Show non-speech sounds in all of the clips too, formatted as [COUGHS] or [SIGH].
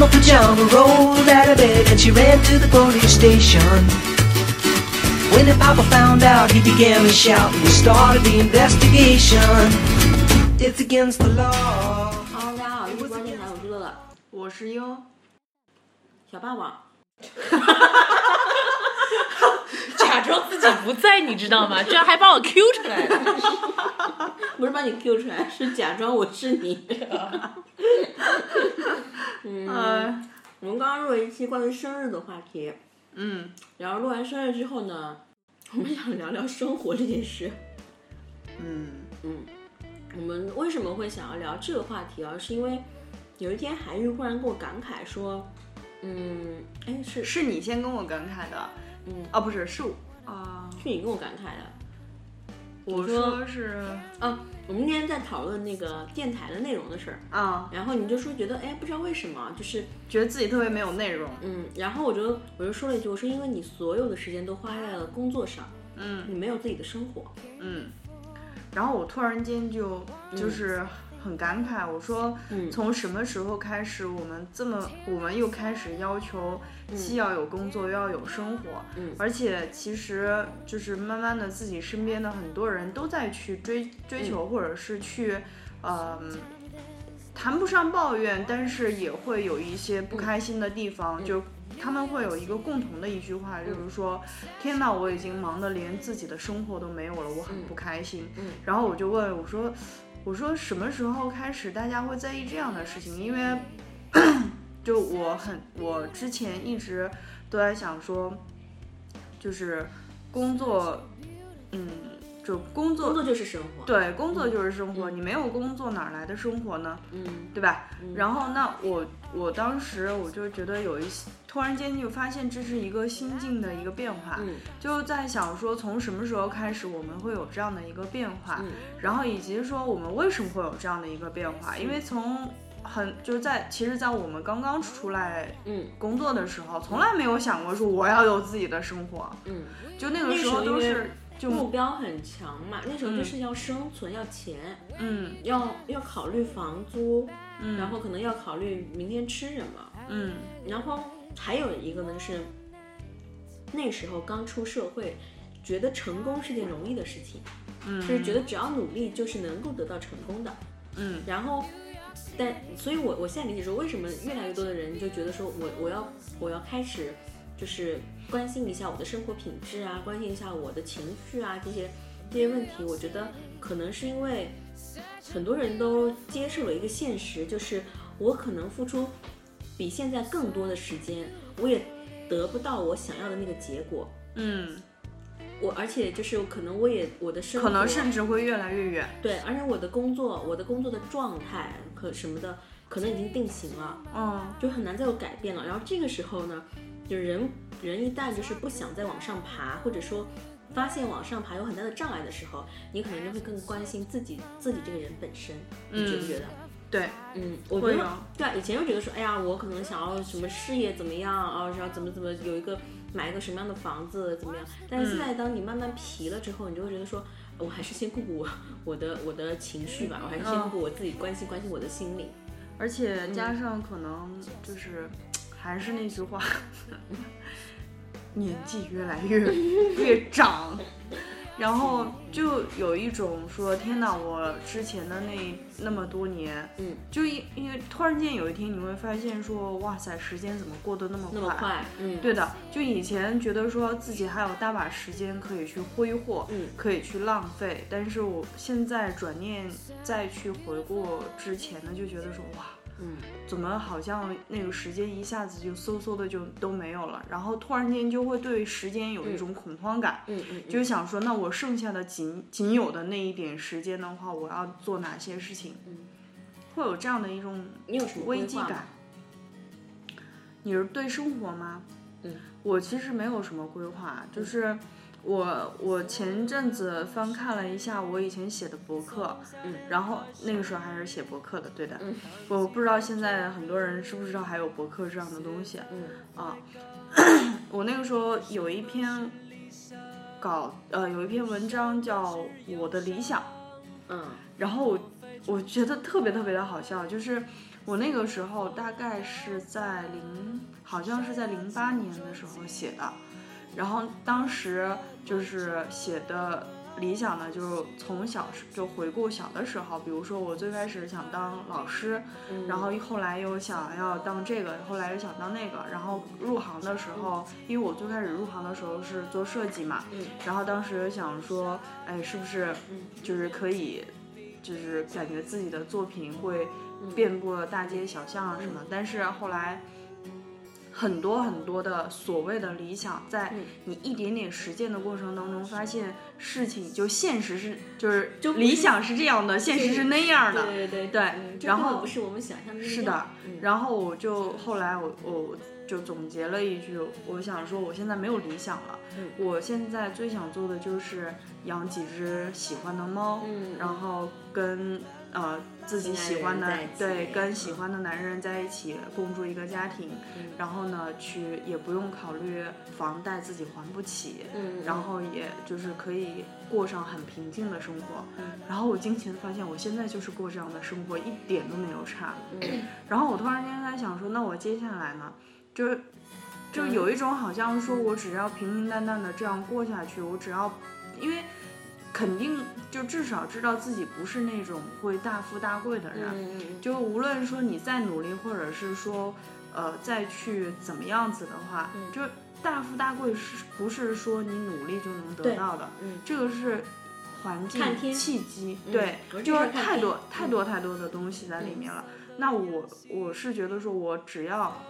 The mama pajama rolled out of bed and she ran to the police station. When the papa found out, he began to shout and we started the investigation. It's against the law. Hello，大家好，这是关键台，我是乐乐，我是优，小霸王。 己不在，你知道吗？居然还把我 Q 出来了。[LAUGHS] 不是把你 Q 出来，是假装我是你。[LAUGHS] 嗯，呃，我们刚刚录了一期关于生日的话题，嗯然后录完生日之后呢，我们想聊聊生活这件事。嗯嗯，我们为什么会想要聊这个话题啊？是因为有一天韩愈忽然跟我感慨说，嗯，哎，是是你先跟我感慨的，嗯，哦，不是，是我啊，是你跟我感慨的。我说说是啊，我们那天在讨论那个电台的内容的事儿，啊，然后你就说觉得哎，不知道为什么，就是觉得自己特别没有内容，嗯，然后我就我就说了一句，我说因为你所有的时间都花在了工作上，嗯你没有自己的生活。嗯，然后我突然间就就是很感慨，我说嗯。从什么时候开始，我们这么我们又开始要求既要有工作又要有生活，嗯。而且其实就是慢慢的自己身边的很多人都在去追追求，或者是去，嗯、谈不上抱怨，但是也会有一些不开心的地方，就。他们会有一个共同的一句话，就是说：“天哪，我已经忙得连自己的生活都没有了，我很不开心。嗯。然后我就问我说：“我说什么时候开始大家会在意这样的事情？因为 [COUGHS] 就我很，我之前一直都在想说，就是工作，嗯，就工作，工作就是生活。，对，工作就是生活。你没有工作哪来的生活呢？嗯对吧？然后那我我当时我就觉得有一些，突然间就发现这是一个心境的一个变化，嗯就在想说从什么时候开始我们会有这样的一个变化，嗯然后以及说我们为什么会有这样的一个变化，因为从很就是在其实，在我们刚刚出来嗯工作的时候，从来没有想过说我要有自己的生活，嗯，就那个时候都是就目标很强嘛，那时候就是要生存，要钱，嗯要要考虑房租，嗯，然后可能要考虑明天吃什么，嗯然后还有一个呢是，那时候刚出社会，觉得成功是件容易的事情，嗯，就是觉得只要努力就是能够得到成功的。嗯然后，但所以我，我现在理解说，为什么越来越多的人就觉得说我我要我要开始就是关心一下我的生活品质啊，关心一下我的情绪啊这些这些问题，我觉得可能是因为很多人都接受了一个现实，就是我可能付出比现在更多的时间，我也得不到我想要的那个结果。嗯，我而且就是可能我也我的生活可能甚至会越来越远，对，而且我的工作，我的工作的状态可什么的，可能已经定型了，嗯就很难再有改变了。然后这个时候呢，就是人人一旦就是不想再往上爬，或者说发现往上爬有很大的障碍的时候，你可能就会更关心自己自己这个人本身，你觉不觉得？对，嗯，我觉得对啊，以前就觉得说，哎呀，我可能想要什么事业怎么样啊，然后怎么怎么有一个买一个什么样的房子怎么样。但是现在当你慢慢疲了之后，你就会觉得说，我还是先顾顾我我的我的情绪吧，我还是先顾顾我自己，关心关心我的心理。而且加上可能就是还是那句话，年纪越来越越长。然后就有一种说，天哪！我之前的那那么多年，嗯，就因因为突然间有一天你会发现说，哇塞，时间怎么过得那么快？那么快，嗯，对的，就以前觉得说自己还有大把时间可以去挥霍，嗯可以去浪费，但是我现在转念再去回顾之前呢，就觉得说哇，嗯，怎么好像那个时间一下子就嗖嗖的就都没有了，然后突然间就会对时间有一种恐慌感，嗯嗯，就想说，那我剩下的仅仅有的那一点时间的话，我要做哪些事情？嗯会有这样的一种危机感。你是对生活吗？嗯，我其实没有什么规划，就是我我前阵子翻看了一下我以前写的博客，嗯，然后那个时候还是写博客的，对的，嗯，我不知道现在很多人知不知道还有博客这样的东西，嗯啊，[COUGHS] 我那个时候有一篇稿，呃，有一篇文章叫《我的理想》，嗯。然后我我觉得特别特别的好笑，就是我那个时候大概是在零，好像是在零八年的时候写的，然后当时就是写的理想呢，就是从小就回顾小的时候，比如说我最开始想当老师，然后后来又想要当这个，后来又想当那个，然后入行的时候，因为我最开始入行的时候是做设计嘛，然后当时想说，哎，是不是就是可以，就是感觉自己的作品会遍布大街小巷啊什么，但是后来。很多很多的所谓的理想，在你一点点实践的过程当中，发现事情就现实是就是就理想是这样的，现实是那样的。对对对嗯然后不是我们想象的是的，然后我就后来我我就总结了一句，我想说我现在没有理想了，嗯。我现在最想做的就是养几只喜欢的猫，嗯。然后跟呃自己喜欢的对跟嗯。喜欢的男人在一起共筑一个家庭，然后呢去也不用考虑房贷自己还不起，嗯然后也就是可以过上很平静的生活。嗯。然后我惊奇的发现，我现在就是过这样的生活，一点都没有差。嗯。然后我突然间在想说，那我接下来呢，就是就嗯。有一种好像说我只要平平淡淡的这样过下去，我只要因为肯定就至少知道自己不是那种会大富大贵的人，就无论说你再努力，或者是说呃再去怎么样子的话，嗯。就大富大贵是不是说你努力就能得到的？嗯。这个是环境契机，嗯对就是太多嗯太多太多的东西在里面了。那我我是觉得说，我只要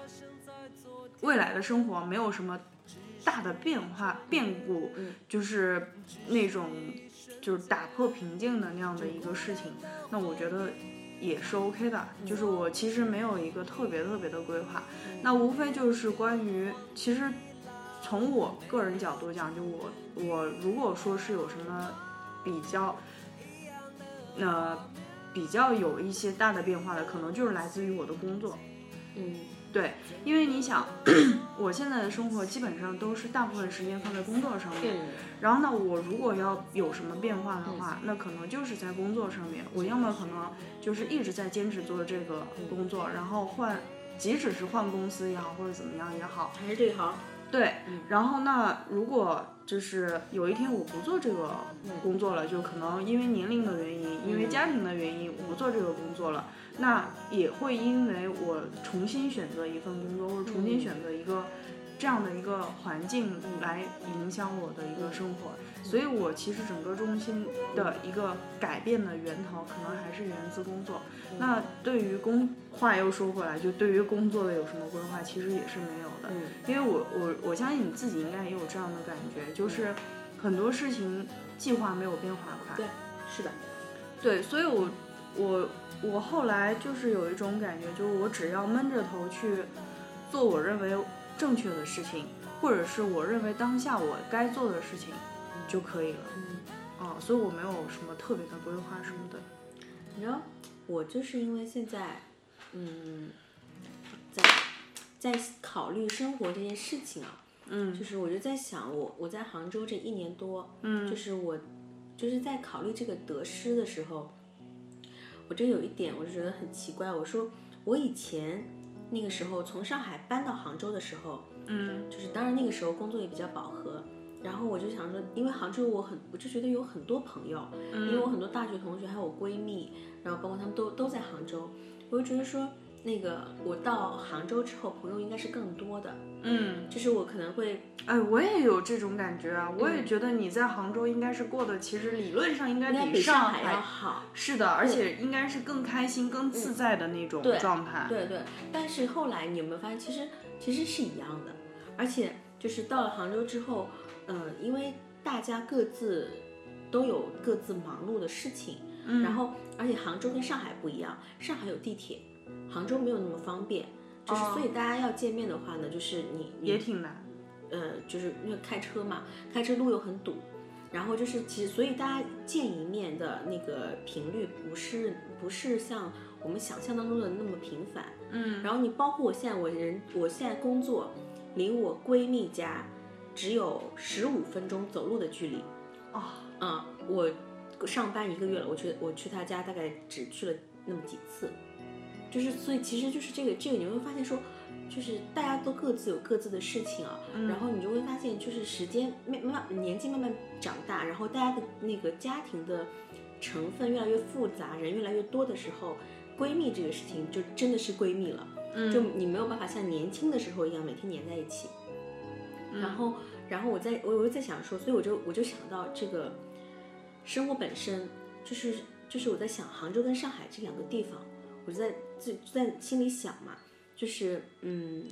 未来的生活没有什么大的变化变故，嗯。就是那种就是打破平静的那样的一个事情，那我觉得也是 OK 的。就是我其实没有一个特别特别的规划，那无非就是关于其实从我个人角度讲，就我我如果说是有什么比较，呃，比较有一些大的变化的，可能就是来自于我的工作。嗯对，因为你想，[CLEARS THROAT] 我现在的生活基本上都是大部分时间放在工作上面。嗯然后呢，我如果要有什么变化的话，那可能就是在工作上面，我要么可能就是一直在坚持做这个工作，然后换，即使是换公司也好，或者怎么样也好，还是这一行，对嗯。然后那如果就是有一天我不做这个工作了，就可能因为年龄的原因，因为家庭的原因，我不做这个工作了，那也会因为我重新选择一份工作，或者重新选择一个。这样的一个环境来影响我的一个生活，所以我其实整个中心的一个改变的源头，可能还是源自工作。那对于工，话又说回来，就对于工作的有什么规划，其实也是没有的。嗯因为我我我相信你自己应该也有这样的感觉，就是很多事情计划没有变化快。对，是的，对，所以我我我后来就是有一种感觉，就是我只要闷着头去做我认为正确的事情，或者是我认为当下我该做的事情就可以了。嗯，啊，所以我没有什么特别的规划什么的。你知道，我就是因为现在，嗯，在在考虑生活这件事情啊，嗯就是我就在想，我我在杭州这一年多，嗯就是我就是在考虑这个得失的时候，我这有一点我就觉得很奇怪。我说我以前那个时候从上海搬到杭州的时候，嗯就是当然那个时候工作也比较饱和，然后我就想说，因为杭州我很我就觉得有很多朋友，因为我很多大学同学还有我闺蜜，然后包括他们都都在杭州，我就觉得说。那个，我到杭州之后，朋友应该是更多的，嗯，就是我可能会哎，我也有这种感觉啊，我也嗯。觉得你在杭州应该是过得，其实理论上应该比上海要好，是的，而且应该是更开心、更自在的那种状态。对对，但是后来你有没有发现，其实其实是一样的，而且就是到了杭州之后，嗯、因为大家各自都有各自忙碌的事情，嗯。然后而且杭州跟上海不一样，上海有地铁，杭州没有那么方便，就是哦所以大家要见面的话呢，就是你你也挺难。呃，就是因为开车嘛，开车路又很堵，然后就是其实所以大家见一面的那个频率不是不是像我们想象当中的那么频繁。嗯然后你包括我现在我人我现在工作，离我闺蜜家只有十五分钟走路的距离。哦，嗯，我上班一个月了，我去我去她家大概只去了那么几次，就是所以其实就是这个这个你会发现说，就是大家都各自有各自的事情啊，然后你就会发现就是时间慢慢年纪慢慢长大，然后大家的那个家庭的成分越来越复杂，人越来越多的时候，闺蜜这个事情就真的是闺蜜了，就你没有办法像年轻的时候一样每天黏在一起。然后，然后我在我我在想说，所以我就我就想到这个生活本身就是就是我在想杭州跟上海这两个地方，我就在就就在心里想嘛，就是嗯，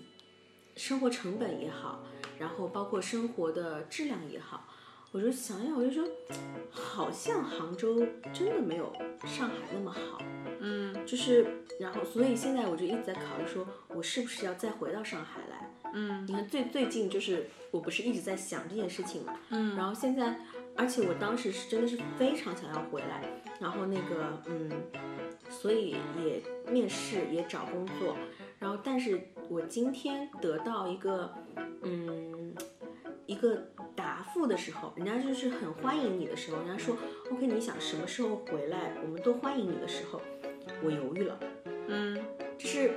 生活成本也好，然后包括生活的质量也好，我就想想，我就说，好像杭州真的没有上海那么好。嗯就是，然后，所以现在我就一直在考虑说，我是不是要再回到上海来？嗯你看最最近就是我不是一直在想这件事情嘛，嗯然后现在，而且我当时是真的是非常想要回来，然后那个嗯，所以也面试也找工作，然后但是我今天得到一个嗯一个答复的时候，人家就是很欢迎你的时候，人家说 OK 你想什么时候回来，我们都欢迎你的时候，我犹豫了。嗯就是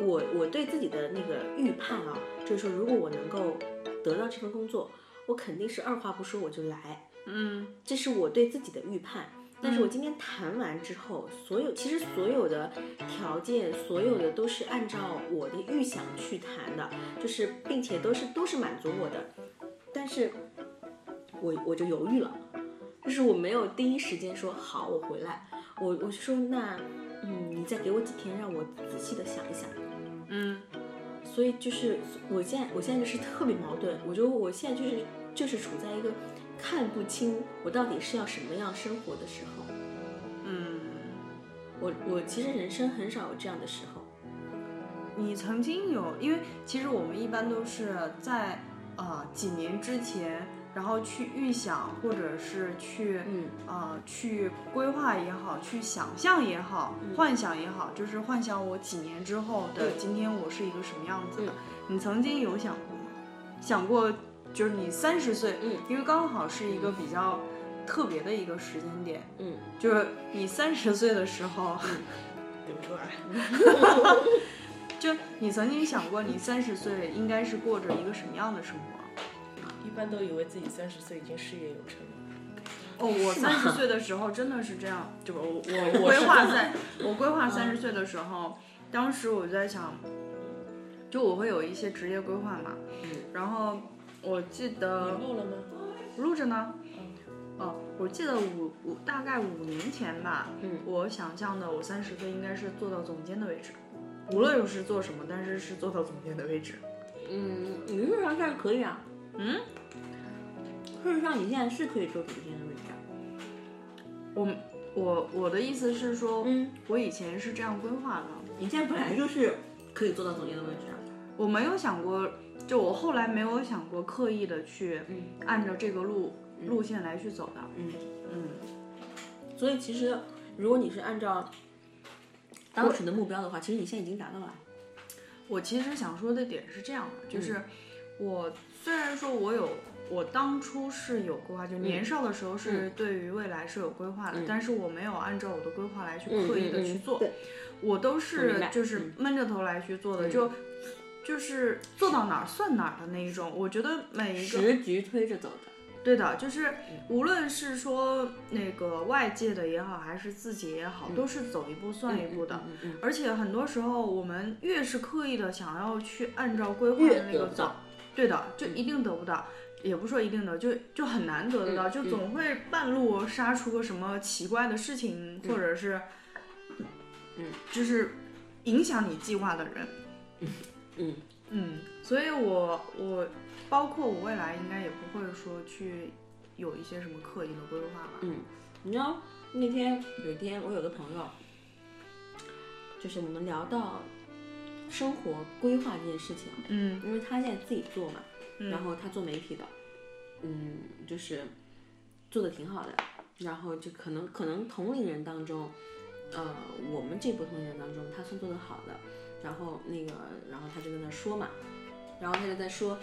我我对自己的那个预判啊，就是说如果我能够得到这份工作，我肯定是二话不说我就来，嗯这是我对自己的预判。但是我今天谈完之后，所有其实所有的条件，所有的都是按照我的预想去谈的，就是并且都是都是满足我的，但是我我就犹豫了，就是我没有第一时间说好我回来，我我就说那嗯你再给我几天，让我仔细的想一想。嗯。所以就是我现在我现在就是特别矛盾，我觉得我现在就是就是处在一个看不清我到底是要什么样生活的时候。嗯，我我其实人生很少有这样的时候。你曾经有，因为其实我们一般都是在呃几年之前，然后去预想，或者是去嗯呃去规划也好，去想象也好，幻想也好，就是幻想我几年之后的嗯今天我是一个什么样子的。嗯你曾经有想过吗？想过就是你三十岁，嗯因为刚好是一个比较特别的一个时间点，嗯，就是你三十岁的时候，对不出来。[LAUGHS] [LAUGHS] 就你曾经想过你三十岁应该是过着一个什么样的生活？一般都以为自己三十岁已经事业有成了。哦，我三十岁的时候真的是这样，[LAUGHS] 就我我规划在，我规划三十岁的时候，当时我就在想，就我会有一些职业规划嘛，嗯然后我记得录了吗？录着呢。哦，我记得五五大概五年前吧，嗯我想象的我三十岁应该是做到总监的位置，无论是做什么，但是是做到总监的位置。嗯，理论上这样可以啊。嗯，事实上你现在是可以做总监的位置啊。我我我的意思是说，嗯，我以前是这样规划的，你现在本来就是可以做到总监的位置啊。我没有想过，就我后来没有想过刻意的去嗯。按照这个路路线来去走的。嗯。嗯，所以其实如果你是按照当时的目标的话，其实你现在已经达到了。我其实想说的点是这样的，就是嗯。我虽然说我有。我当初是有规划，就年少的时候是对于未来是有规划的，但是我没有按照我的规划来去刻意的去做，对，我都是就是闷着头来去做的，就就是做到哪儿算哪儿的那一种。我觉得每一个时局推着走的。对的，就是无论是说那个外界的也好，还是自己也好，都是走一步算一步的。而且很多时候，我们越是刻意的想要去按照规划的那个走对的，就一定得不到。也不说一定的，就就很难得得到，嗯就总会半路杀出个什么奇怪的事情，或者是，嗯，就是影响你计划的人。嗯嗯，所以我我包括我未来应该也不会说去有一些什么刻意的规划吧。嗯，你知道那天有一天我有个朋友，就是我们聊到生活规划这件事情，嗯因为他现在自己做嘛，嗯然后他做媒体的，嗯，就是做的挺好的，然后就可能可能同龄人当中，呃，我们这波同龄人当中，他算做的好的，然后那个，然后他就在那说嘛，然后他就在说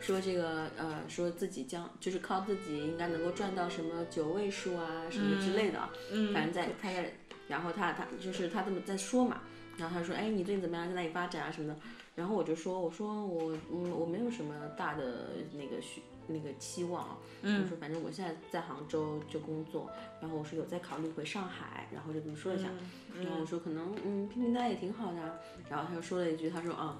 说这个呃，说自己将就是靠自己应该能够赚到什么九位数啊什么之类的啊，嗯反正在他在，然后他他就是他这么在说嘛，然后他说，哎，你最近怎么样，在哪里发展啊什么的，然后我就说，我说我嗯我没有什么大的那个需那个期望啊，我说反正我现在在杭州就工作，然后我说有在考虑回上海，然后就这么说一下，然后我说可能嗯拼拼单也挺好的啊，然后他就说了一句，他说啊。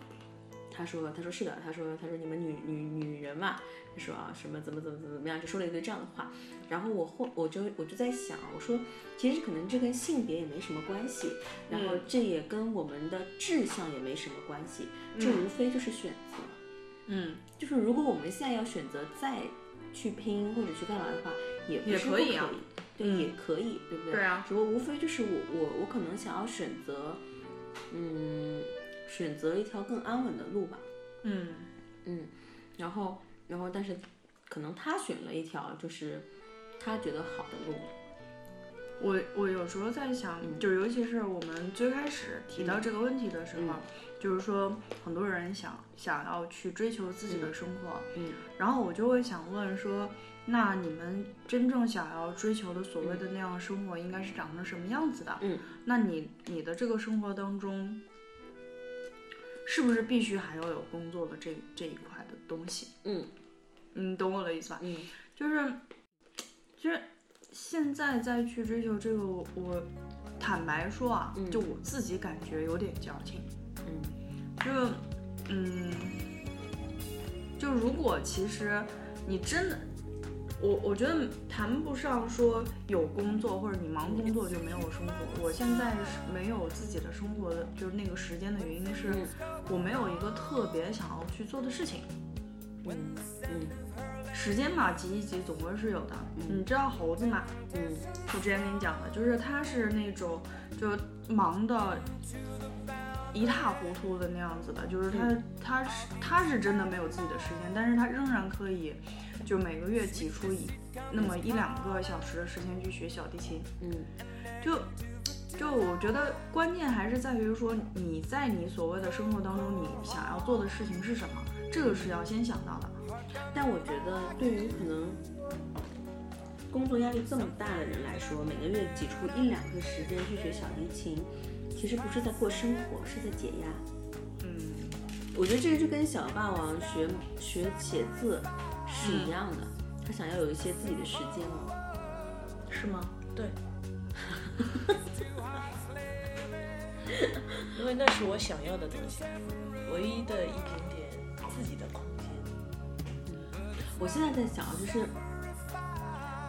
他说：“他说是的，他说他说你们女女女人嘛，他说啊什么怎么怎么怎么怎么样，就说了一堆这样的话。然后我后我就我就在想，我说其实可能这跟性别也没什么关系，然后这也跟我们的志向也没什么关系，这无非就是选择。嗯，就是如果我们现在要选择再去拼或者去干嘛的话，也不也是不可以啊对，也可以，对不对？对啊只不过无非就是我我我可能想要选择，嗯，选择一条更安稳的路吧。嗯嗯，然后然后但是可能他选了一条就是他觉得好的路。我我有时候在想，就尤其是我们最开始提到这个问题的时候，嗯就是说很多人想想要去追求自己的生活，嗯然后我就会想问说，那你们真正想要追求的所谓的那样生活，应该是长成什么样子的？嗯，那你你的这个生活当中，是不是必须还要有工作的这这一块的东西？嗯你懂我的意思吧？嗯就是，就是现在再去追求这个，我我坦白说啊，就我自己感觉有点矫情。嗯就嗯，就如果其实你真的，我我觉得谈不上说有工作或者你忙工作就没有生活。我现在是没有自己的生活的，就是那个时间的原因是我没有一个特别想要去做的事情。嗯嗯时间嘛，挤一挤总归是有的。你知道猴子嘛？嗯我之前跟你讲的，就是他是那种就忙的一塌糊涂的那样子的，就是他、他是他是真的没有自己的时间，但是他仍然可以就每个月挤出一那么一两个小时的时间去学小提琴，嗯就。就我觉得关键还是在于说你在你所谓的生活当中，你想要做的事情是什么，这个是要先想到的。但我觉得对于可能工作压力这么大的人来说，每个月挤出一两个时间去学小提琴，其实不是在过生活，是在解压。嗯，我觉得这个就跟小霸王学学写字是一样的，他想要有一些自己的时间了。是吗？对，[LAUGHS] 因为那是我想要的东西，唯一的一点点自己的空间。我现在在想啊，就是，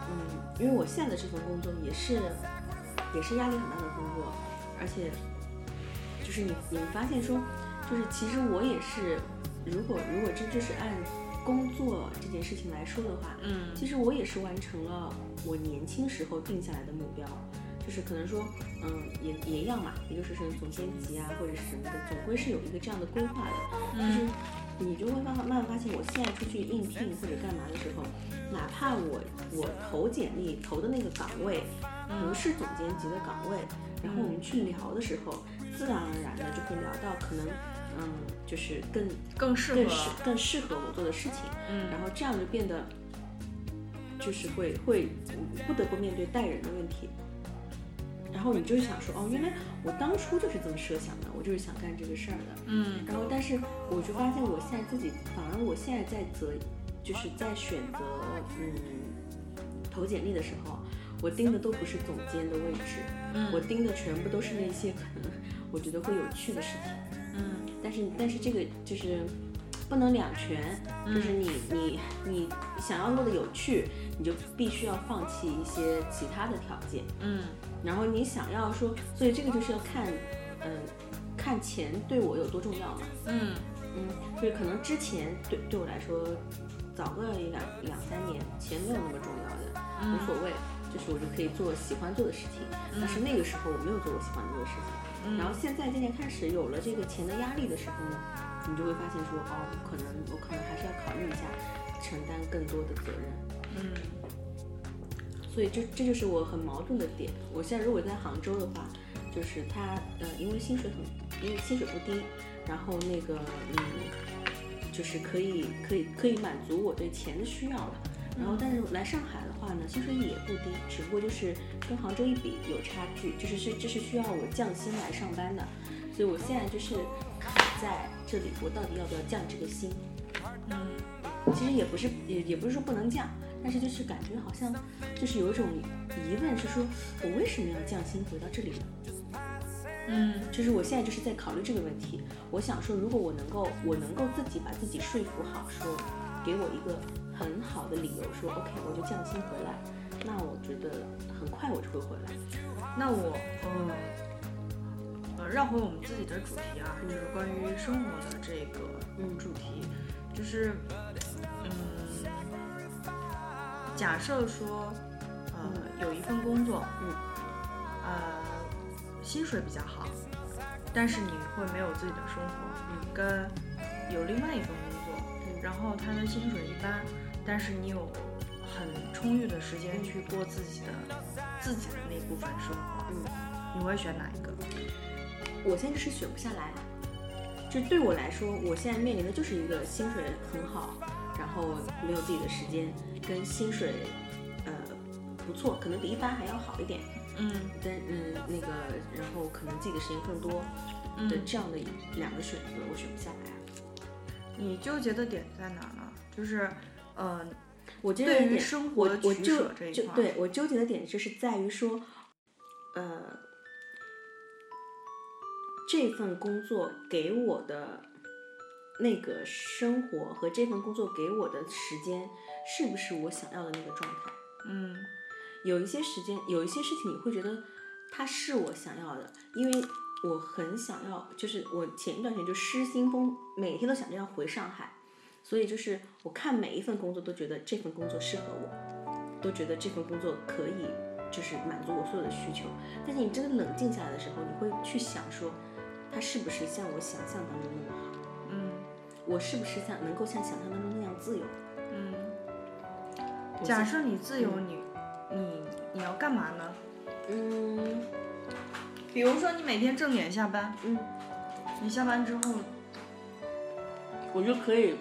嗯，因为我现在的这份工作也是，也是压力很大的工作，而且，就是你你发现说，就是其实我也是，如果如果这就是按工作这件事情来说的话，嗯。其实我也是完成了我年轻时候定下来的目标，就是可能说，嗯，也也一样嘛，也就是是总监级啊或者是什么的，总归是有一个这样的规划的，就是你就会慢慢慢慢发现，我现在出去应聘或者干嘛的时候，哪怕我我投简历投的那个岗位不是总监级的岗位，然后我们去聊的时候，自然而然的就会聊到可能，嗯，就是更更适合更适合我做的事情，嗯然后这样就变得就是会会不得不面对带人的问题。然后你就想说，哦，原来我当初就是这么设想的，我就是想干这个事儿的。嗯然后，但是我就发现，我现在自己反而我现在在择，就是在选择，嗯，投简历的时候，我盯的都不是总监的位置，嗯我盯的全部都是那些可能我觉得会有趣的事情。嗯但是但是这个就是不能两全，就是你你你想要做的有趣，你就必须要放弃一些其他的条件。嗯然后你想要说，所以这个就是要看，嗯、看钱对我有多重要嘛。嗯嗯，就是可能之前对对我来说，早个一两两三年，钱没有那么重要的，无所谓，就是我就可以做喜欢做的事情。但是那个时候我没有做我喜欢做的事情，然后现在渐渐开始有了这个钱的压力的时候呢，你就会发现说，哦，我可能我可能还是要考虑一下，承担更多的责任。嗯所以这这就是我很矛盾的点。我现在如果在杭州的话，就是他呃，因为薪水很，因为薪水不低，然后那个嗯，就是可以可以可以满足我对钱的需要了。然后，但是来上海的话呢，薪水也不低，只不过就是跟杭州一比有差距，就是是这是需要我降薪来上班的，所以我现在就是卡在这里，我到底要不要降这个薪？嗯其实也不是也也不是说不能降，但是就是感觉好像就是有一种疑问，是说我为什么要降薪回到这里呢？嗯就是我现在就是在考虑这个问题。我想说，如果我能够，我能够自己把自己说服好，说给我一个很好的理由，说 OK，我就降薪回来，那我觉得很快我就会回来。那我嗯呃绕回我们自己的主题啊，就是关于生活的这个嗯。主题，就是嗯，假设说呃有一份工作，嗯。呃薪水比较好，但是你会没有自己的生活，嗯。跟有另外一份工作，嗯。然后他的薪水一般，但是你有很充裕的时间去过自己的自己的那部分生活，嗯，你会选哪一个？我现在是选不下来。就对我来说，我现在面临的就是一个薪水很好，然后没有自己的时间，跟薪水呃不错，可能比一般还要好一点，嗯但嗯那个然后可能自己的时间更多的嗯，这样的两个选择，我选不下来。你纠结的点在哪儿呢？就是，呃，我觉得对于有点生活我我就对我纠结的点就是在于说，呃，这份工作给我的那个生活和这份工作给我的时间，是不是我想要的那个状态？嗯有一些时间，有一些事情，你会觉得它是我想要的，因为我很想要，就是我前一段时间就失心疯，每天都想着要回上海，所以就是我看每一份工作都觉得这份工作适合我，都觉得这份工作可以就是满足我所有的需求。但是你真的冷静下来的时候，你会去想说，它是不是像我想象当中那么好？嗯我是不是像能够像想象当中那样自由？嗯。假设你自由，你你你要干嘛呢？嗯比如说你每天正点下班，嗯。你下班之后，我就可以，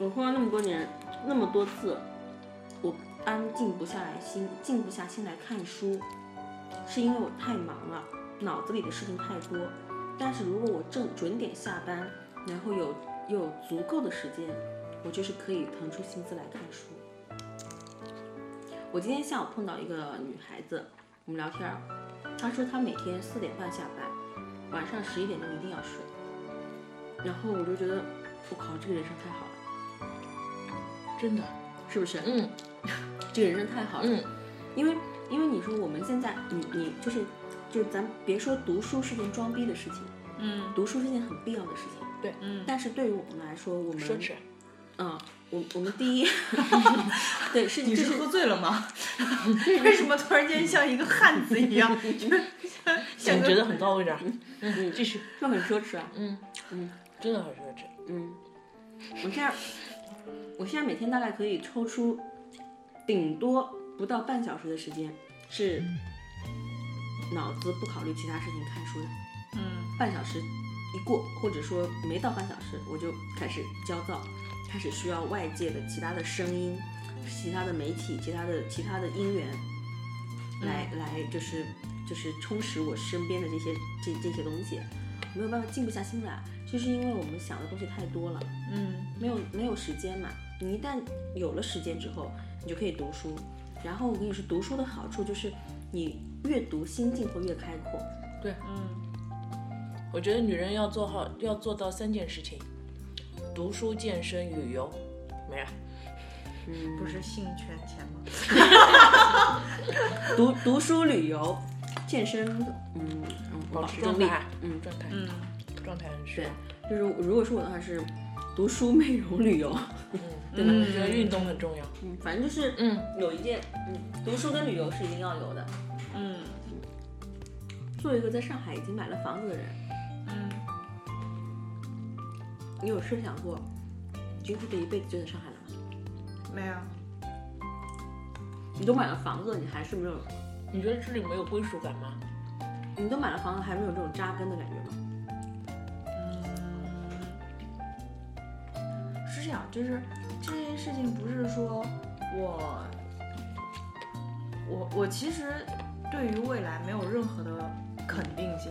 我花了那么多年，那么多次，我安静不下来心，静不下心来看书，是因为我太忙了，脑子里的事情太多。但是如果我正准点下班，然后有有足够的时间，我就是可以腾出心思来看书。我今天下午碰到一个女孩子，我们聊天，她说她每天四点半下班，晚上十一点钟一定要睡。然后我就觉得，我靠，这个人生太好了，真的，是不是？嗯 [LAUGHS] 这个人生太好了。嗯，因为因为你说我们现在，你你就是就是咱别说读书是件装逼的事情，嗯读书是件很必要的事情。对嗯但是对于我们来说，我们奢侈，嗯，我我们第一，[LAUGHS] 对是你就是喝醉了吗？[LAUGHS] 为什么突然间像一个汉子一样？你觉得很高位的，嗯，继续，就很奢侈啊。嗯嗯，真的很奢侈，嗯，我现在我现在每天大概可以抽出顶多不到半小时的时间是脑子不考虑其他事情看书的。嗯半小时一过，或者说没到半小时，我就开始焦躁，开始需要外界的其他的声音、其他的媒体、其他的其他的因缘来、来就是就是充实我身边的这些这这些东西，没有办法静不下心来，就是因为我们想的东西太多了，嗯没有没有时间嘛。你一旦有了时间之后，你就可以读书。然后我跟你说，读书的好处就是你越读心境会越开阔。对，嗯我觉得女人要做好，要做到三件事情：读书、健身、旅游，没了。嗯，不是性圈钱吗？[LAUGHS] 读读书、旅游、健身，嗯嗯，保持状态，嗯，状态，嗯状态很需对要。，就是如果是我的话是读书、美容、旅游，[LAUGHS] 嗯，对吧？我觉得运动很重要。嗯，反正就是嗯，有一件，嗯，读书跟旅游是一定要有的。嗯作为一个在上海已经买了房子的人，嗯，你有设想过今后这一辈子就在上海了吗？没有。你都买了房子，你还是没有，你觉得这里没有归属感吗？你都买了房子，还没有这种扎根的感觉这样，就是这件事情不是说我我我其实对于未来没有任何的肯定性，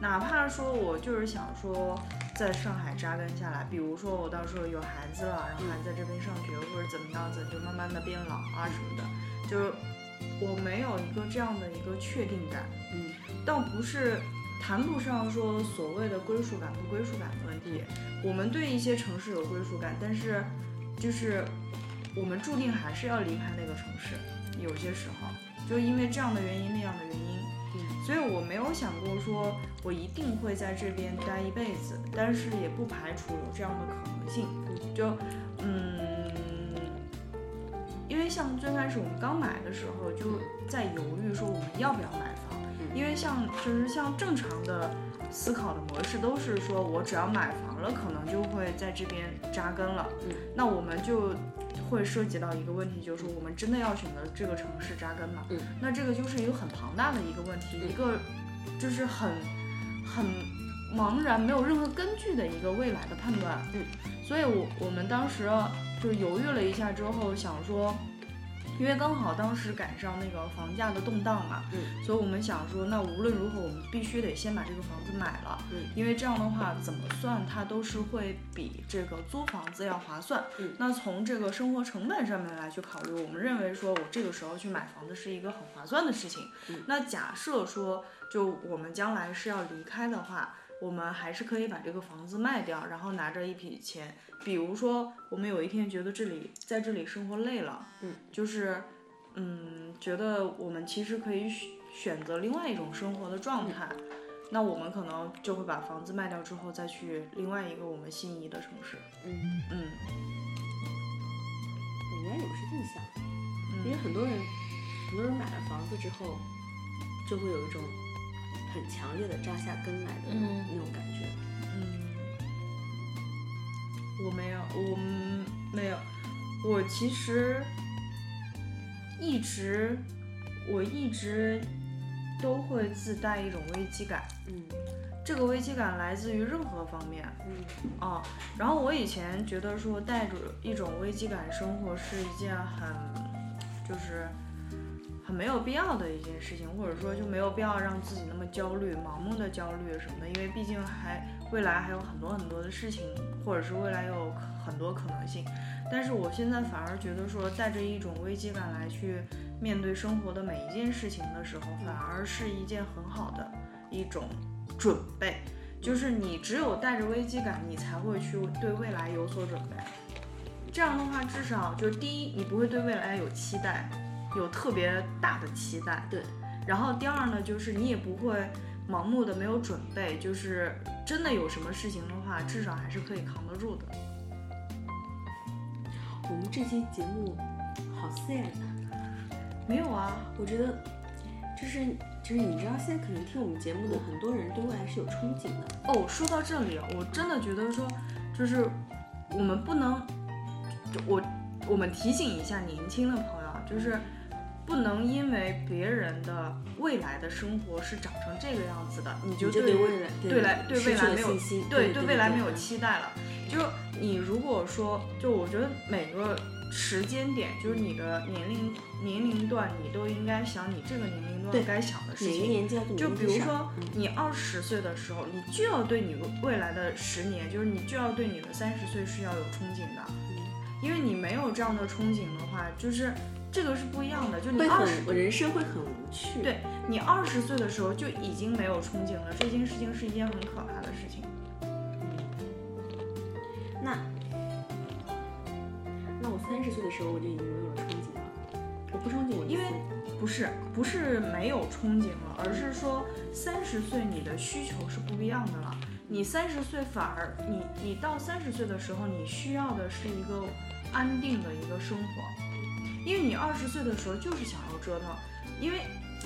哪怕说我就是想说在上海扎根下来，比如说我到时候有孩子了，然后还在这边上学或者怎么样子，就慢慢的变老啊什么的，就是我没有一个这样的一个确定感，嗯，倒不是谈不上说所谓的归属感不归属感的问题，我们对一些城市有归属感，但是就是我们注定还是要离开那个城市，有些时候就因为这样的原因那样的原因，嗯所以我没有想过说我一定会在这边待一辈子，但是也不排除有这样的可能性，就嗯。因为像最开始我们刚买的时候，就在犹豫说我们要不要买房，因为像就是像正常的思考的模式都是说我只要买房了，可能就会在这边扎根了。嗯，那我们就会涉及到一个问题，就是说我们真的要选择这个城市扎根吗？嗯，那这个就是一个很庞大的一个问题，一个就是很很茫然、没有任何根据的一个未来的判断。嗯，所以我我们当时就犹豫了一下之后，想说。因为刚好当时赶上那个房价的动荡嘛，嗯，所以我们想说，那无论如何，我们必须得先把这个房子买了，嗯，因为这样的话，怎么算它都是会比这个租房子要划算，嗯，那从这个生活成本上面来去考虑，我们认为说我这个时候去买房子是一个很划算的事情，嗯，那假设说就我们将来是要离开的话，我们还是可以把这个房子卖掉，然后拿着一笔钱，比如说我们有一天觉得这里在这里生活累了，嗯，就是。嗯，觉得我们其实可以选选择另外一种生活的状态，那我们可能就会把房子卖掉之后，再去另外一个我们心仪的城市。嗯，嗯我原来也不是这么想的，因为嗯很多人很多人买了房子之后，就会有一种很强烈的扎下根来的嗯那种感觉。嗯，我没有，我嗯没有，我其实一直我一直都会自带一种危机感，嗯这个危机感来自于任何方面。嗯哦，然后我以前觉得说带着一种危机感生活是一件很，就是很没有必要的一件事情，或者说就没有必要让自己那么焦虑、盲目的焦虑什么的，因为毕竟还未来还有很多很多的事情，或者是未来有很多可能性。但是我现在反而觉得说带着一种危机感来去面对生活的每一件事情的时候，反而是一件很好的一种准备。就是你只有带着危机感，你才会去对未来有所准备。这样的话，至少就是第一，你不会对未来有期待，有特别大的期待。对。然后第二呢，就是你也不会盲目的没有准备，就是真的有什么事情的话，至少还是可以扛得住的。我们这期节目好 sad 啊！没有啊，我觉得就是就是你知道，现在可能听我们节目的很多人对未来是有憧憬的。哦，说到这里，我真的觉得说，就是我们不能，就我我们提醒一下年轻的朋友啊，就是不能因为别人的未来的生活是长成这个样子的，你就对对未来对来对未来没有信心对对对未来没有期待了。就你如果说，就我觉得每个时间点，就是你的年龄年龄段，你都应该想你这个年龄段该想的事情。年纪就比如说嗯，你二十岁的时候，你就要对你未来的十年，就是你就要对你的三十岁是要有憧憬的，因为你没有这样的憧憬的话，就是这个是不一样的。就你会二十，很人生会很无趣。对你二十岁的时候就已经没有憧憬了，这件事情是一件很可怕的事情。那那我三十岁的时候我就已经没有了憧憬了。我不憧憬我因为不是不是没有憧憬了，而是说三十岁你的需求是不一样的了。你三十岁反而你你到三十岁的时候，你需要的是一个安定的一个生活，因为你二十岁的时候就是想要折腾，因为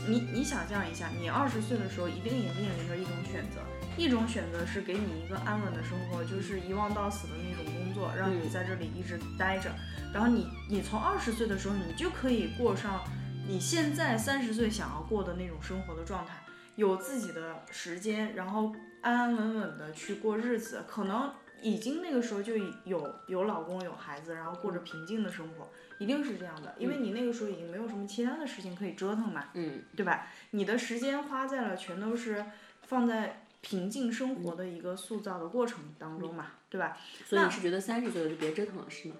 你你想象一下，你二十岁的时候一定也面临着一种选择，一种选择是给你一个安稳的生活，就是一望到死的那种工作，让你在这里一直待着，然后你你从二十岁的时候，你就可以过上你现在三十岁想要过的那种生活的状态，有自己的时间，然后安安稳稳的去过日子。可能已经那个时候就有有老公有孩子，然后过着平静的生活，一定是这样的，因为你那个时候已经没有什么其他的事情可以折腾嘛，嗯，对吧？你的时间花在了全都是放在平静生活的一个塑造的过程当中嘛，对吧？所以你是觉得三十岁了就别折腾了是吗？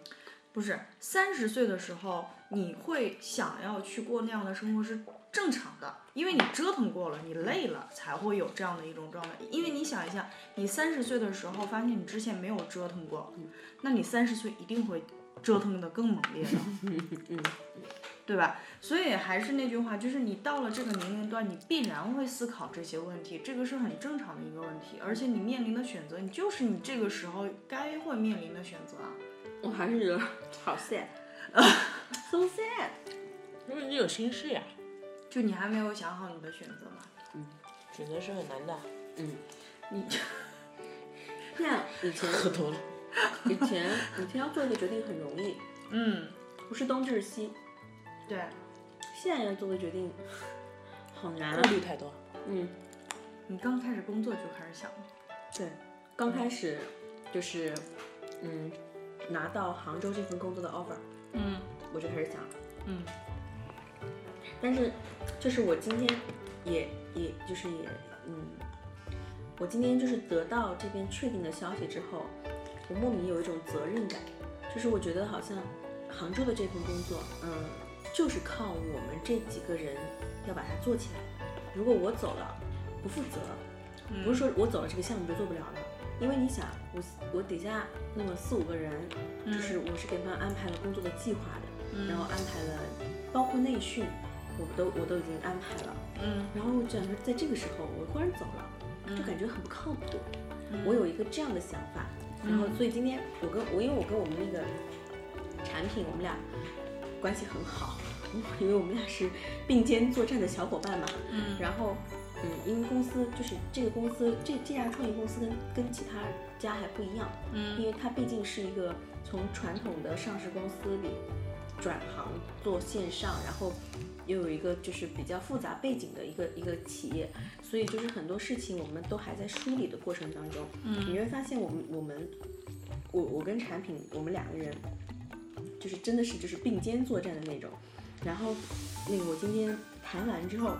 不是三十岁的时候，你会想要去过那样的生活是正常的，因为你折腾过了，你累了，才会有这样的一种状态。因为你想一下，你三十岁的时候发现你之前没有折腾过，那你三十岁一定会折腾的更猛烈了，[LAUGHS] 对吧？所以还是那句话，就是你到了这个年龄段，你必然会思考这些问题，这个是很正常的一个问题。而且你面临的选择，你就是你这个时候该会面临的选择啊。我还是觉得好 sad，so [LAUGHS] sad。因为你有心事呀，就你还没有想好你的选择嘛？嗯选择是很难的。嗯，你像以前 [LAUGHS] 喝多了，以前以前要做一个决定很容易，嗯，不是东就是西。对，现在要做的决定好难啊顾。虑太多。嗯，你刚开始工作就开始想了，对，刚开始就是嗯拿到杭州这份工作的 offer，嗯我就开始想了。嗯但是，就是我今天也也就是也嗯，我今天就是得到这边确定的消息之后，我莫名有一种责任感，就是我觉得好像杭州的这份工作，嗯，就是靠我们这几个人要把它做起来。如果我走了，不负责，不是说我走了这个项目就做不了了，因为你想，我我底下那么四五个人，就是我是给他们安排了工作的计划的，然后安排了包括内训，我都我都已经安排了，嗯然后这样在这个时候我忽然走了，就感觉很不靠谱。我有一个这样的想法，然后所以今天我跟我因为我跟我们那个产品我们俩关系很好，[LAUGHS] 因为我们俩是并肩作战的小伙伴嘛。嗯然后嗯，因为公司就是这个公司这这家创业公司跟跟其他家还不一样，嗯因嗯为它毕竟是一个从传统的上市公司里转行做线上，然后又有一个就是比较复杂背景的一个一个企业，所以就是很多事情我们都还在梳理的过程当中。嗯你会发现我们我们我我跟产品我们两个人就是真的是就是并肩作战的那种。然后那个我今天谈完之后，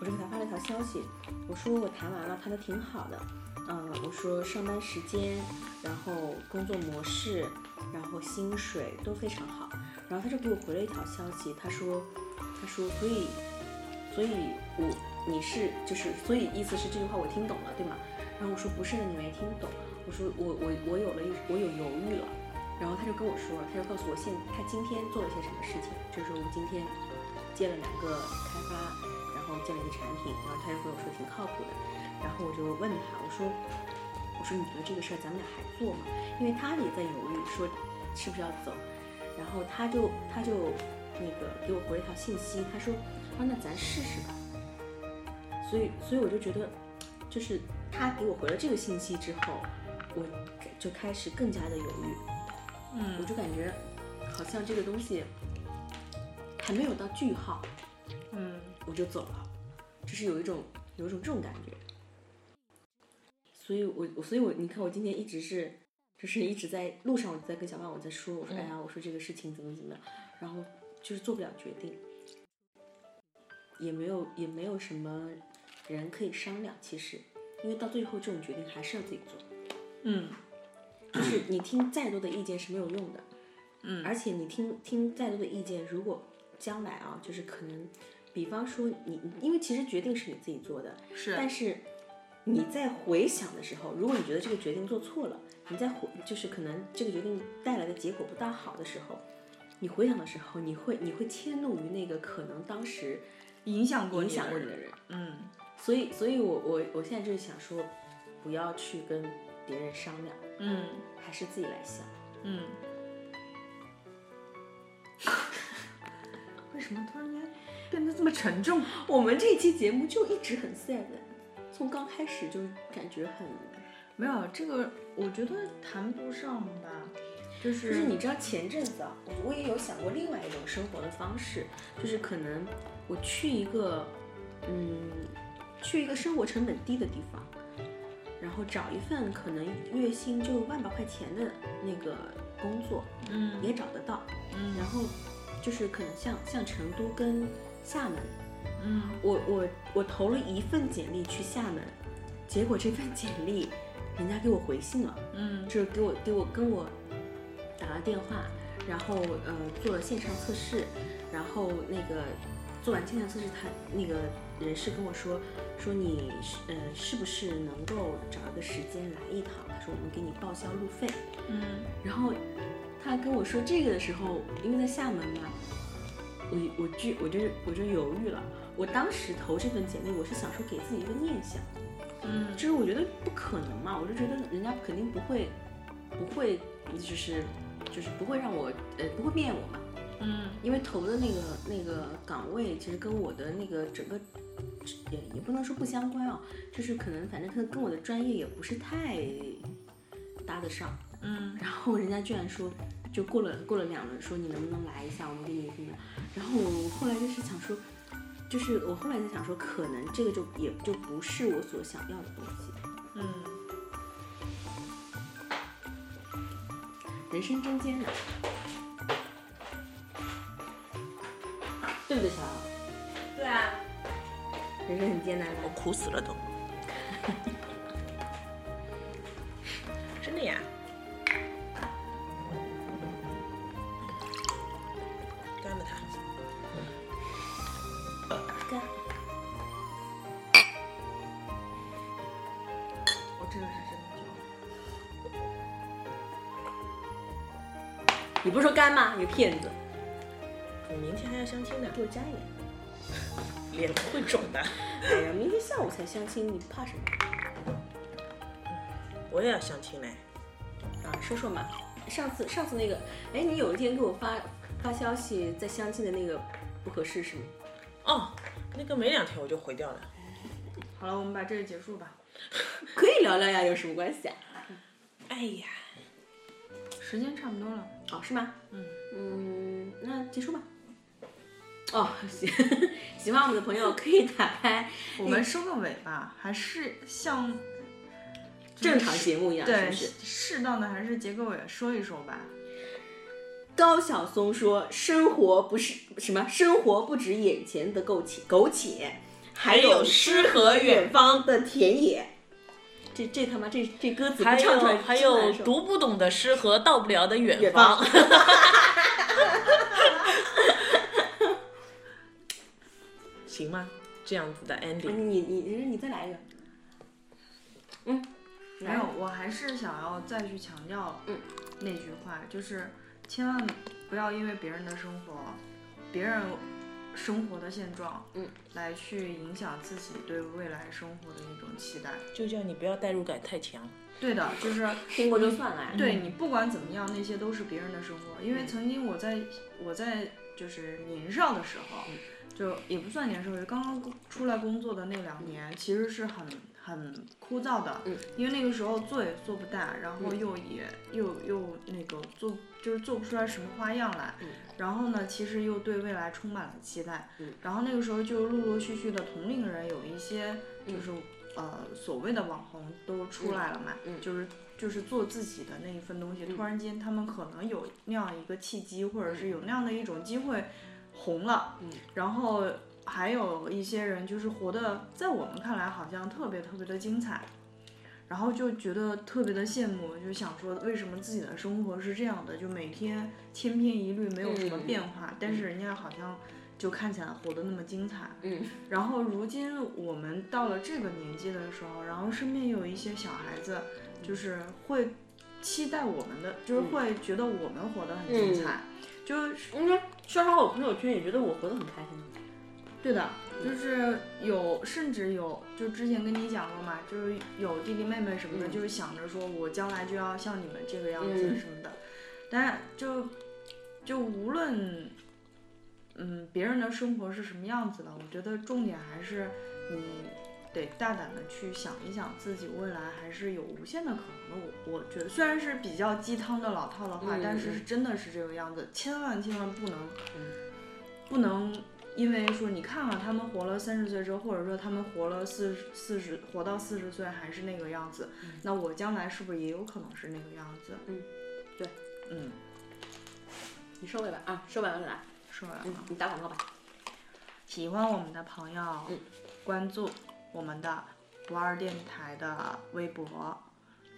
我就给他发了一条消息，我说我谈完了，谈的挺好的。嗯，我说上班时间，然后工作模式，然后薪水都非常好。然后他就给我回了一条消息，他说，他说，所以，所以我你是就是，所以意思是这句话我听懂了，对吗？然后我说不是的，你没听懂。我说我我我有了一我有犹豫了。然后他就跟我说，他就告诉我现他今天做了些什么事情，就是我今天接了两个开发，然后建了一个产品，然后他就跟我说挺靠谱的。然后我就问他，我说我说你觉得这个事儿咱们俩还做吗？因为他也在犹豫，说是不是要走。然后他就他就那个给我回了一条信息，他说啊那咱试试吧。所以所以我就觉得，就是他给我回了这个信息之后，我就开始更加的犹豫。嗯我嗯就感觉好像这个东西还没有到句号，嗯我就走了，就是有一种有一种这种感觉。所以我我所以我你看我今天一直是就是一直在路上我在跟小胖我在说我说哎呀我说这个事情怎么怎么样，然后就是做不了决定，也没有也没有什么人可以商量，其实因为到最后这种决定还是要自己做。嗯。[CLEARS THROAT] 就是你听再多的意见是没有用的，嗯。而且你听听再多的意见，如果将来啊，就是可能，比方说你，因为其实决定是你自己做的，是。但是你在回想的时候，如果你觉得这个决定做错了，你在回就是可能这个决定带来的结果不大好的时候，你回想的时候，你会你会迁怒于那个可能当时影响过影你的人响过你的人，嗯所以所以我我我现在就是想说，不要去跟别人商量，嗯还是自己来想。嗯。[LAUGHS] 为什么突然间变得这么沉重？我们这期节目就一直很 sad，从刚开始就感觉很，没有这个，我觉得谈不上吧，就是就是你知道前阵子啊，我我也有想过另外一种生活的方式，就是可能我去一个，嗯，去一个生活成本低的地方，然后找一份可能月薪就万把块钱的那个工作，嗯也找得到。嗯然后就是可能像像成都跟厦门，嗯我我我投了一份简历去厦门，结果这份简历人家给我回信了，嗯就是给我给我跟我打了电话，然后呃做了线上测试，然后那个做完线上测试，他那个人事跟我说说你是呃是不是能够找一个时间来一趟？他说我们给你报销路费，嗯然后他跟我说这个的时候，因为在厦门嘛，我我就我就我就犹豫了。我当时投这份简历，我是想说给自己一个念想，嗯就是我觉得不可能嘛，我就觉得人家肯定不会不会就是就是不会让我呃不会面我嘛，嗯因为投的那个那个岗位其实跟我的那个整个也也不能说不相关啊，就是可能反正可能跟我的专业也不是太搭得上。嗯然后人家居然说，就过了过了两轮，说你能不能来一下，我们给你怎么样？然后我后来就是想说，就是我后来就想说，可能这个就也就不是我所想要的东西。嗯人生真艰难，对不对，小杨？对啊，人生很艰难的我。苦死了都。[LAUGHS] 骗子！我明天还要相亲呢，给我加一点。[LAUGHS] 脸会肿的。哎呀，明天下午才相亲，你怕什么？我也要相亲嘞。啊，说说嘛。上次上次那个，哎，你有一天给我发发消息，在相亲的那个不合适是吗？哦，那个没两天我就回掉了。好了，我们把这个结束吧。[LAUGHS] 可以聊聊呀，有什么关系啊？哎呀，时间差不多了。哦，是吗？结束吧。哦，喜 [LAUGHS] 喜欢我们的朋友可以打开我们收个尾吧，还是像正常节目一样，是对不是？适当的还是结个尾说一说吧。高晓松说：“生活不是什么，生活不止眼前的苟且，苟且，还有诗和远方的田野。”这这他妈这这歌词还唱出来有还有读不懂的诗和到不了的远远方 [LAUGHS] 行吗？这样子的 ending。你你你你再来一个。嗯，没有，我还是想要再去强调嗯那句话，就是千万不要因为别人的生活，别人生活的现状，嗯，来去影响自己对未来生活的那种期待。就叫你不要代入感太强。对的，就是 [LAUGHS] 听过就算了。对你不管怎么样，那些都是别人的生活。因为曾经我在我在就是年少的时候，就也不算年少，就刚刚出来工作的那两年，其实是很很枯燥的。嗯因为那个时候做也做不大，然后又也、又又那个做就是做不出来什么花样来。嗯然后呢，其实又对未来充满了期待。嗯然后那个时候就陆陆续续的同龄人有一些嗯就是、呃所谓的网红都出来了嘛，嗯就是就是做自己的那一份东西，突然间他们可能有那样一个契机，或者是有那样的一种机会红了，嗯。然后还有一些人就是活的，在我们看来好像特别特别的精彩。然后就觉得特别的羡慕，就想说为什么自己的生活是这样的，就每天千篇一律，没有什么嗯。变化，但是人家好像就看起来活得那么精彩。嗯。然后如今我们到了这个年纪的时候，然后身边有一些小孩子，就是会期待我们的，就是会觉得我们活得很精彩，就是应该刷刷我朋友圈也觉得我活得很开心。对的，就是有，甚至有，就之前跟你讲过嘛，就是有弟弟妹妹什么的，嗯。就是想着说我将来就要像你们这个样子嗯。什么的，但是就就无论嗯别人的生活是什么样子的，我觉得重点还是你得大胆的去想一想自己未来还是有无限的可能的。我我觉得虽然是比较鸡汤的老套的话，嗯但是是真的是这个样子，千万千万不能不能因为说你看了他们活了三十岁之后，或者说他们活了四十四十活到四十岁还是那个样子，那我将来是不是也有可能是那个样子？嗯，对，嗯，你收尾吧啊，收尾了来，嗯说完了，，你打广告吧。喜欢我们的朋友，嗯。关注我们的不二电台的微博，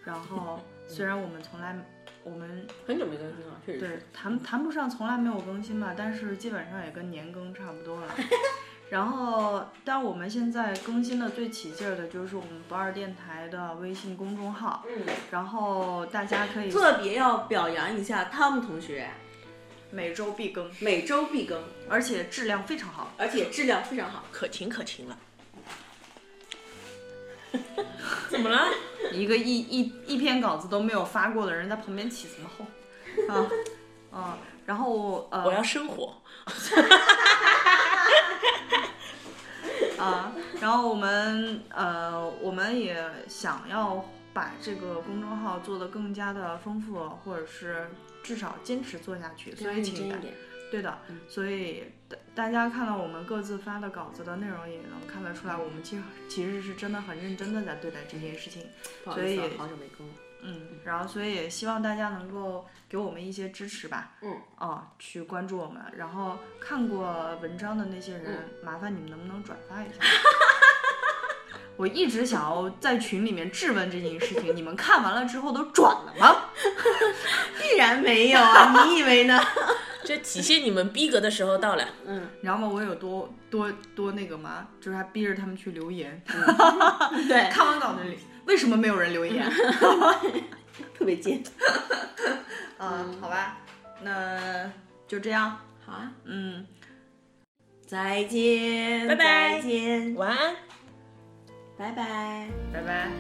然后 [LAUGHS] 虽然我们从来我们很久没更新了，确实对是。谈谈不上从来没有更新吧，但是基本上也跟年更差不多了。[LAUGHS] 然后，但我们现在更新的最起劲儿的就是我们不二电台的微信公众号，嗯，然后大家可以特别要表扬一下汤姆同学，每周必更，每周必更，而且质量非常好。而且质量非常好。可勤可勤了。[LAUGHS] 怎么了？一个一一一篇稿子都没有发过的人在旁边起什么哄啊？嗯，[LAUGHS] 然后呃，我要生活。[LAUGHS] 啊，然后我们呃，我们也想要把这个公众号做得更加的丰富，或者是至少坚持做下去，所以请大一点。对的，所以大大家看到我们各自发的稿子的内容，也能看得出来，我们其实其实是真的很认真的在对待这件事情。所以，好久没更了。嗯，然后所以也希望大家能够给我们一些支持吧。嗯，哦，去关注我们，然后看过文章的那些人，嗯麻烦你们能不能转发一下？[LAUGHS] 我一直想要在群里面质问这件事情，你们看完了之后都转了吗？[LAUGHS] 必然没有啊，你以为呢？这体现你们逼格的时候到了。嗯，你知道吗？我有多多多那个吗？就是还逼着他们去留言。[LAUGHS] 对，看完稿子里，为什么没有人留言？[LAUGHS] [LAUGHS] 特别贱。嗯，好吧，那就这样。好啊，嗯，再见，拜拜再见，晚安。拜拜。拜拜。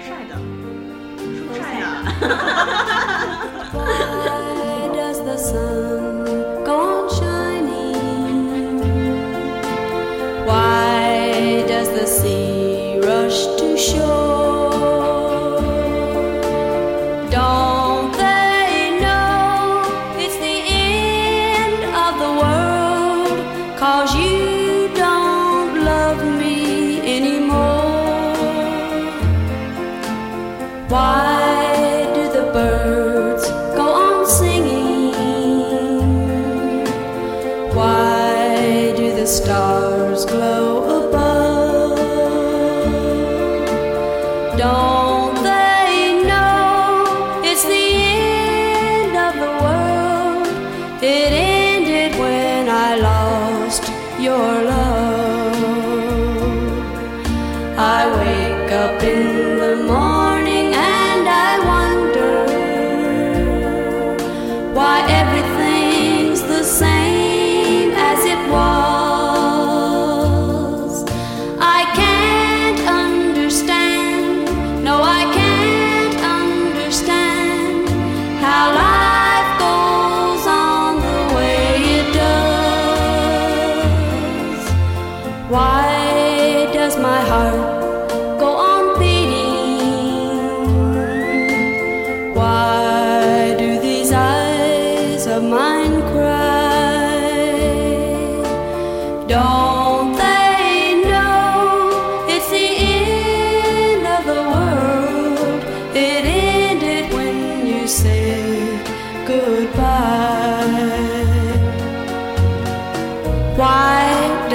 晒的，是不是晒晒的？Why does the sea rush to shore?